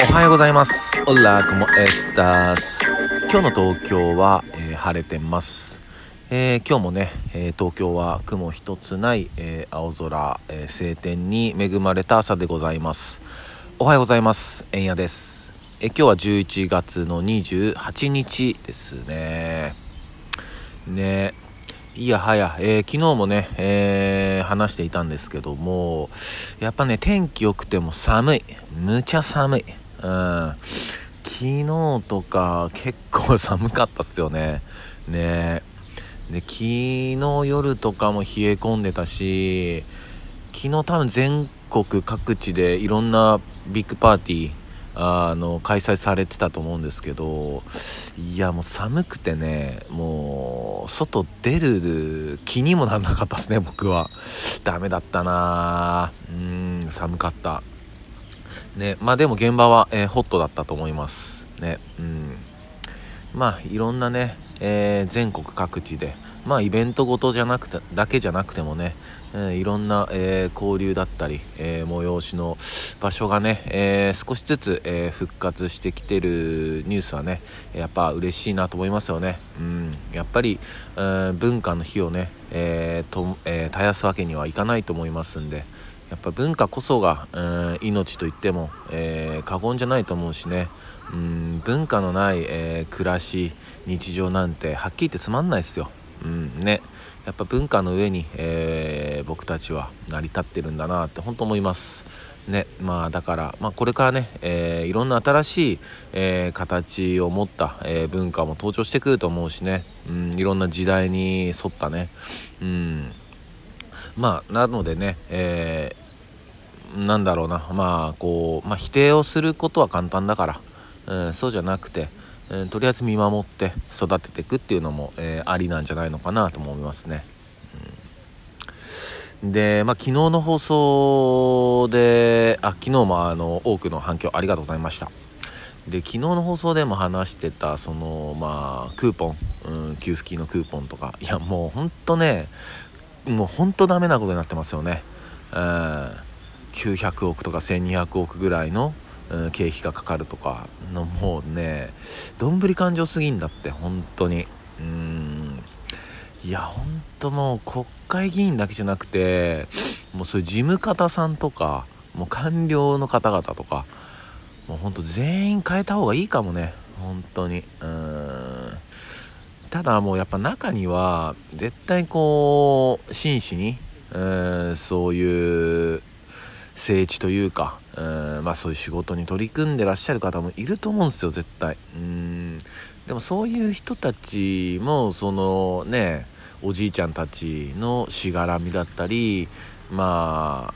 おはようございます。オラコモエスタス。今日の東京は、えー晴れてます。えー今日もね、えー東京は雲一つない、え青空、え晴天に恵まれた朝でございます。おはようございます。えんやです。え今日は11月の28日ですね。ねいやはや、えー昨日もね、えー話していたんですけども、やっぱね、天気良くても寒い。むちゃ寒い。うん。昨日とか結構寒かったっすよね。ねで、昨日夜とかも冷え込んでたし、昨日多分全国各地でいろんなビッグパーティー、あの開催されてたと思うんですけどいやもう寒くてねもう外出る気にもならなかったですね僕はダメだったなうん寒かったねまあでも現場は、えーホットだったと思います。ねうん。まあいろんなね、えー全国各地でまあイベントごとじゃなくてだけじゃなくてもね、えーいろんな、えー交流だったり、えー催しの場所がね、えー少しずつ、えー復活してきてるニュースはねやっぱ嬉しいなと思いますよね。うん。やっぱり、えー文化の日をね、えーとえー絶やすわけにはいかないと思いますんでやっぱ文化こそが、うん、命と言っても、えー過言じゃないと思うしね、うん、文化のない、えー暮らし日常なんてはっきり言ってつまんないですよ、うんね、やっぱ文化の上に、えー僕たちは成り立ってるんだなって本当思います。ね。まあだから、まあ、これからね、えーいろんな新しい、えー形を持った、えー文化も登場してくると思うしね、うん、いろんな時代に沿ったね、うん、まあなのでね、えーなんだろうなまあこう、まあ、否定をすることは簡単だから、うん、そうじゃなくて、うんとりあえず見守って育てていくっていうのも、えーありなんじゃないのかなと思いますね。うんで、まあ、昨日の放送であ昨日もあの多くの反響ありがとうございました。で昨日の放送でも話してたそのまあクーポン、うん、給付金のクーポンとかいやもうほんとねもうほんとダメなことになってますよね。うん900億とか1200億ぐらいの、うん経費がかかるとかのもうねどんぶり勘定すぎんだって本当に。うん。いや本当もう国会議員だけじゃなくてもうそういう事務方さんとかもう官僚の方々とかもう本当全員変えた方がいいかもね。本当に。うん。ただもうやっぱ中には絶対こう真摯にうんそういう政治というかうんまあそういう仕事に取り組んでらっしゃる方もいると思うんですよ絶対。うん。でもそういう人たちもそのねおじいちゃんたちのしがらみだったりま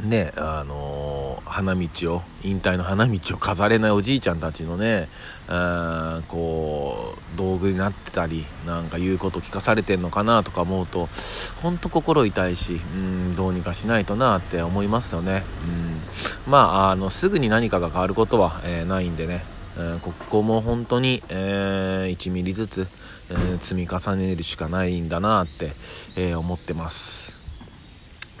あねあの花道を引退の花道を飾れないおじいちゃんたちのねうんこう道具になってたりなんか言うこと聞かされてんのかなとか思うと本当心痛いしうんどうにかしないとなって思いますよね。うん。まああのすぐに何かが変わることは、えーないんでね。うんここも本当に、えー1ミリずつ、えー積み重ねるしかないんだなって、えー思ってます。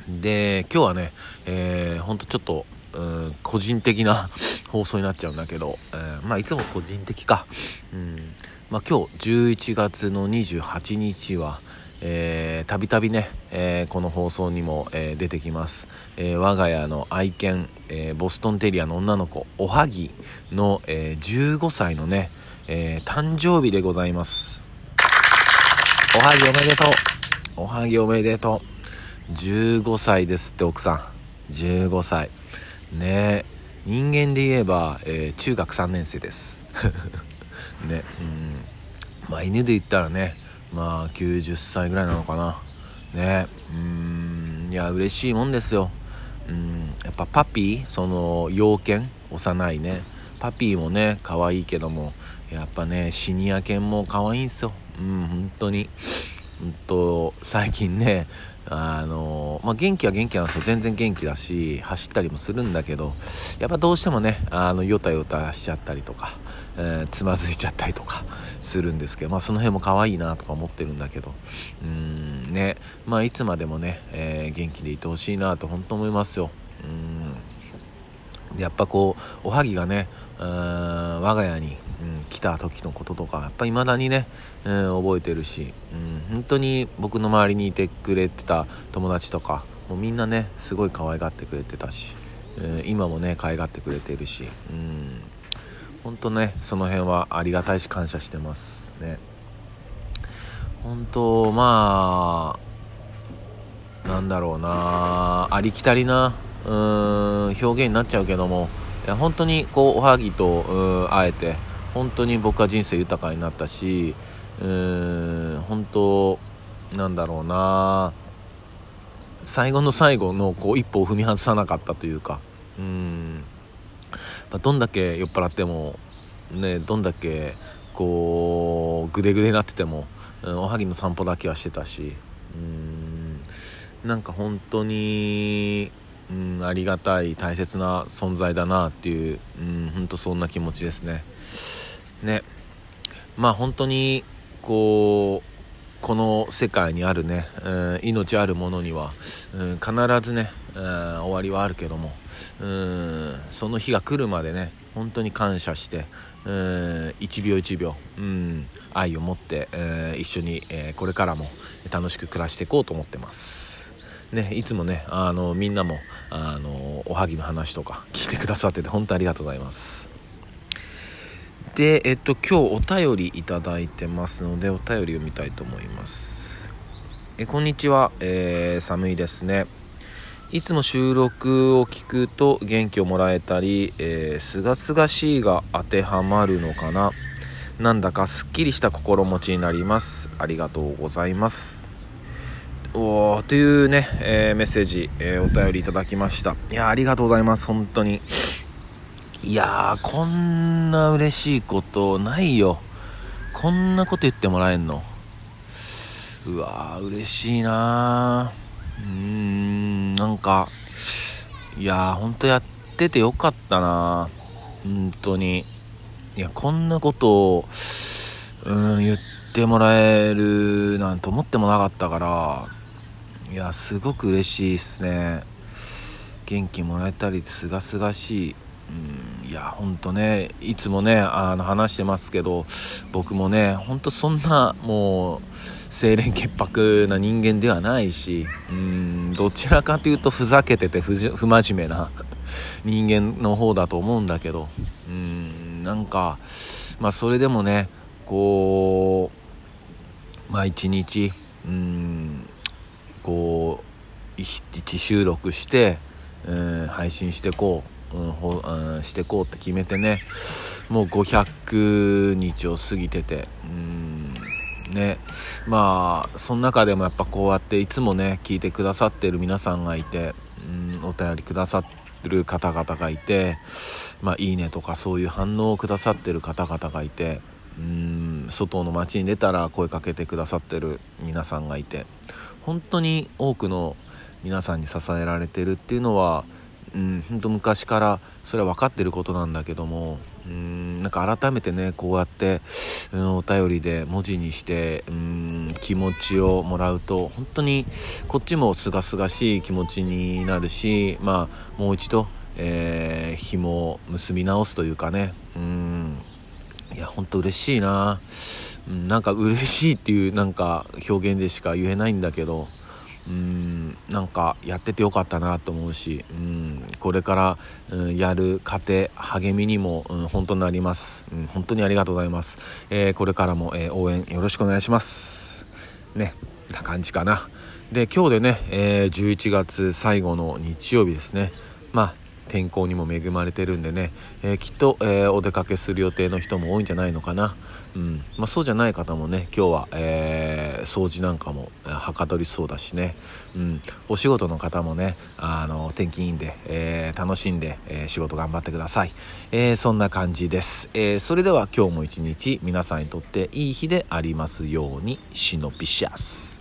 で今日はね、えー、ほんとちょっと、うん、個人的な 放送になっちゃうんだけど、えーまあいつも個人的か、うん。まあ、今日11月の28日はえーたびたびね、えーこの放送にも、えー出てきます、えー我が家の愛犬、えーボストンテリアの女の子おはぎの、えー15歳のね、えー誕生日でございます。おはぎおめでとう。おはぎおめでとう。15歳ですって奥さん。15歳。ね。人間で言えば、えー中学3年生です。ね。うん。まあ犬で言ったらねまあ90歳ぐらいなのかな。ね。うん。いや嬉しいもんですよ。うん。やっぱパピーその幼犬幼いね。パピーもね可愛いけどもやっぱねシニア犬も可愛いんすよ。うん本当に。うんと最近ねあのまあ、元気は元気なんですよ全然元気だし走ったりもするんだけどやっぱどうしてもねあのヨタヨタしちゃったりとか、えーつまずいちゃったりとかするんですけど、まあ、その辺も可愛いなとか思ってるんだけどうんねまあいつまでもね、えー元気でいてほしいなと本当思いますよ。うん。やっぱこうおはぎがねうん我が家に、来た時のこととかやっぱ未だにね、うん、覚えてるし、うん、本当に僕の周りにいてくれてた友達とかもうみんなねすごい可愛がってくれてたし、えー、今もね可愛がってくれてるし、うん、本当ねその辺はありがたいし感謝してますね。本当まあなんだろうなありきたりなうーん表現になっちゃうけどもいや本当にこうおはぎと会えて本当に僕は人生豊かになったしうーん本当なんだろうな。最後の最後のこう一歩を踏み外さなかったというかうん。どんだけ酔っ払ってもねどんだけこうグデグデになってても、うん、おはぎの散歩だけはしてたしうん。なんか本当にうんありがたい大切な存在だなっていううん本当そんな気持ちですね。ねまあ本当にこうこの世界にあるね、うん、命あるものには、うん、必ずね、うん、終わりはあるけども、うん、その日が来るまでね本当に感謝して、うん、一秒一秒、うん、愛を持って、えー、一緒に、えー、これからも楽しく暮らしていこうと思ってます。ね、いつもねあのみんなもあのおはぎの話とか聞いてくださってて本当ありがとうございますでえっと今日お便りいただいてますのでお便りを見たいと思います。えこんにちは、えー、寒いですね。いつも収録を聞くと元気をもらえたり、えー、がすがしいが当てはまるのかな。なんだかすっきりした心持ちになります。ありがとうございます。おーというね、えー、メッセージ、えー、お便りいただきました。いや、ありがとうございます、本当に。いやー、こんな嬉しいことないよ。こんなこと言ってもらえんの。うわー、嬉しいなー。うーん、なんか、いやー、ほんとやっててよかったな本当に。いや、こんなことを、うん、言ってもらえるなんて思ってもなかったから、いやすごく嬉しいっすね元気もらえたりすがすがしいうんいやほんとねいつもねあの話してますけど僕もねほんとそんなもう清廉潔白な人間ではないしうんどちらかというとふざけてて不不真面目な 人間の方だと思うんだけどうんなんかまあそれでもねこうまあ一日うんこう一収録して、えー、配信してこう、うんほうん、してこうって決めてね。もう500日を過ぎてて。うんね。まあその中でもやっぱこうやっていつもね聞いてくださってる皆さんがいてうんお便りくださってる方々がいてまあいいねとかそういう反応をくださってる方々がいてうん外の街に出たら声かけてくださってる皆さんがいて本当に多くの皆さんに支えられてるっていうのは、うん、本当昔からそれは分かってることなんだけどもうんなんか改めてねこうやって、うん、お便りで文字にしてうん気持ちをもらうと本当にこっちもすがすがしい気持ちになるしまあもう一度、えー、紐を結び直すというかねうんいや本当嬉しいな。うん、なんか嬉しいっていうなんか表現でしか言えないんだけどうんなんかやっててよかったなと思うし、うん、これから、うん、やる糧励みにも、うん、本当になります、うん、本当にありがとうございます、えー、これからも、えー、応援よろしくお願いします。ねな感じかな。で今日でね、えー、11月最後の日曜日ですね。まあ天候にも恵まれてるんでね、えー、きっと、えー、お出かけする予定の人も多いんじゃないのかな、うんまあ、そうじゃない方もね今日は、えー、掃除なんかもはかどりそうだしね、うん、お仕事の方もねあの天気いいんで、え楽しんで、え仕事頑張ってください、えそんな感じです、えそれでは今日も一日皆さんにとっていい日でありますようにシノピシャス。